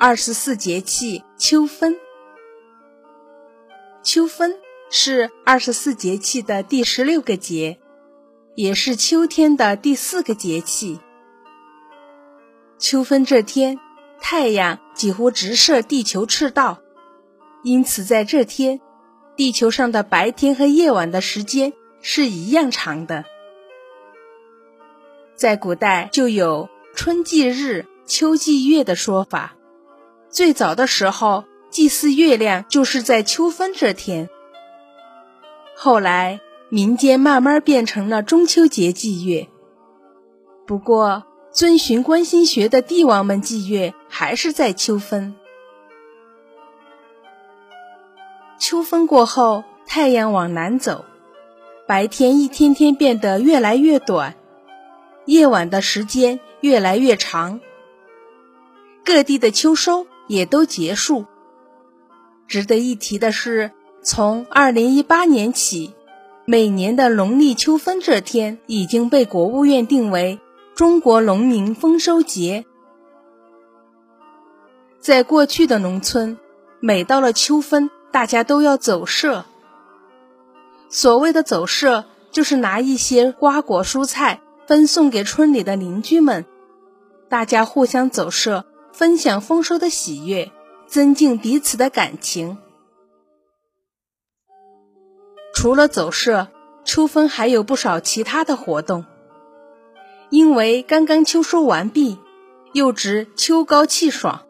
二十四节气秋分。秋分是二十四节气的第十六个节，也是秋天的第四个节气。秋分这天，太阳几乎直射地球赤道，因此在这天，地球上的白天和夜晚的时间是一样长的。在古代就有“春祭日，秋祭月”的说法。最早的时候，祭祀月亮就是在秋分这天。后来，民间慢慢变成了中秋节祭月。不过，遵循观星学的帝王们祭月还是在秋分。秋分过后，太阳往南走，白天一天天变得越来越短。夜晚的时间越来越长，各地的秋收也都结束。值得一提的是，从二零一八年起，每年的农历秋分这天已经被国务院定为中国农民丰收节。在过去的农村，每到了秋分，大家都要走社。所谓的走社，就是拿一些瓜果蔬菜。分送给村里的邻居们，大家互相走社，分享丰收的喜悦，增进彼此的感情。除了走社，秋分还有不少其他的活动。因为刚刚秋收完毕，又值秋高气爽，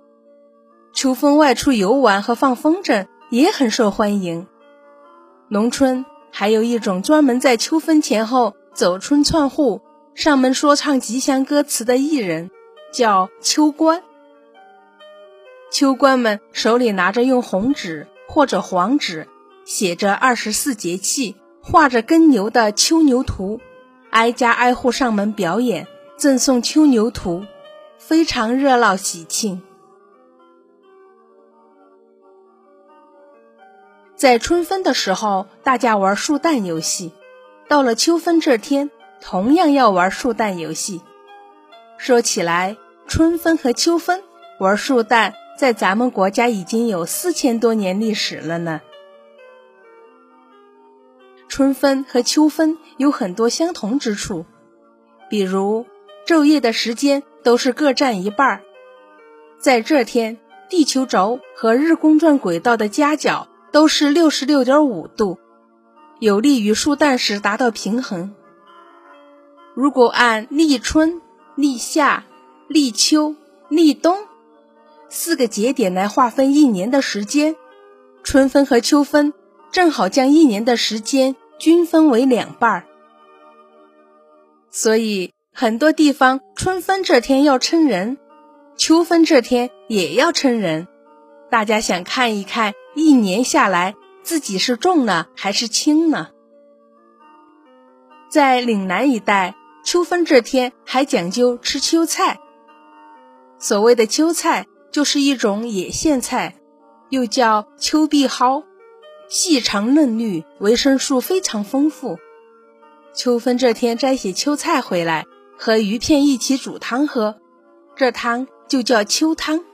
秋分外出游玩和放风筝也很受欢迎。农村还有一种专门在秋分前后走村串户。上门说唱吉祥歌词的艺人叫秋官，秋官们手里拿着用红纸或者黄纸写着二十四节气、画着耕牛的秋牛图，挨家挨户上门表演，赠送秋牛图，非常热闹喜庆。在春分的时候，大家玩树蛋游戏；到了秋分这天。同样要玩树蛋游戏。说起来，春分和秋分玩树蛋，在咱们国家已经有四千多年历史了呢。春分和秋分有很多相同之处，比如昼夜的时间都是各占一半儿。在这天，地球轴和日公转轨道的夹角都是六十六点五度，有利于树蛋时达到平衡。如果按立春、立夏、立秋、立冬四个节点来划分一年的时间，春分和秋分正好将一年的时间均分为两半儿。所以很多地方春分这天要称人，秋分这天也要称人。大家想看一看，一年下来自己是重了还是轻呢？在岭南一带。秋分这天还讲究吃秋菜。所谓的秋菜，就是一种野苋菜，又叫秋碧蒿，细长嫩绿，维生素非常丰富。秋分这天摘些秋菜回来，和鱼片一起煮汤喝，这汤就叫秋汤。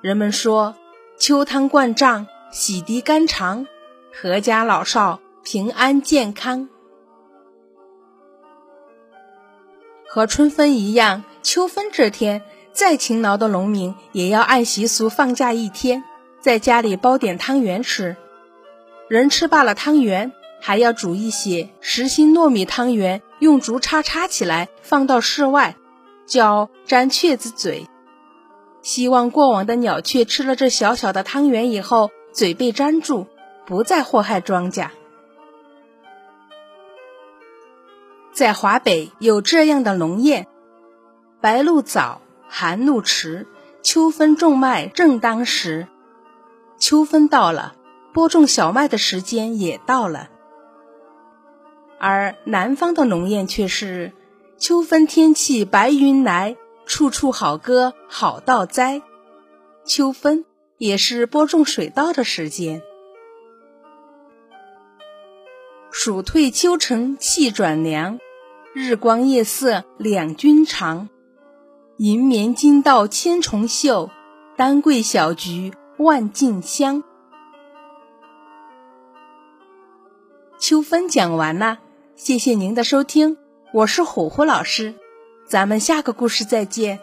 人们说，秋汤灌胀，洗涤肝肠，阖家老少平安健康。和春分一样，秋分这天，再勤劳的农民也要按习俗放假一天，在家里包点汤圆吃。人吃罢了汤圆，还要煮一些实心糯米汤圆，用竹叉叉起来，放到室外，叫粘雀子嘴。希望过往的鸟雀吃了这小小的汤圆以后，嘴被粘住，不再祸害庄稼。在华北有这样的农谚：白露早，寒露迟，秋分种麦正当时。秋分到了，播种小麦的时间也到了。而南方的农谚却是：秋分天气白云来，处处好歌好稻栽。秋分也是播种水稻的时间。暑退秋成气转凉。日光夜色两军长，银棉金道千重秀，丹桂小菊万径香。秋分讲完了，谢谢您的收听，我是虎虎老师，咱们下个故事再见。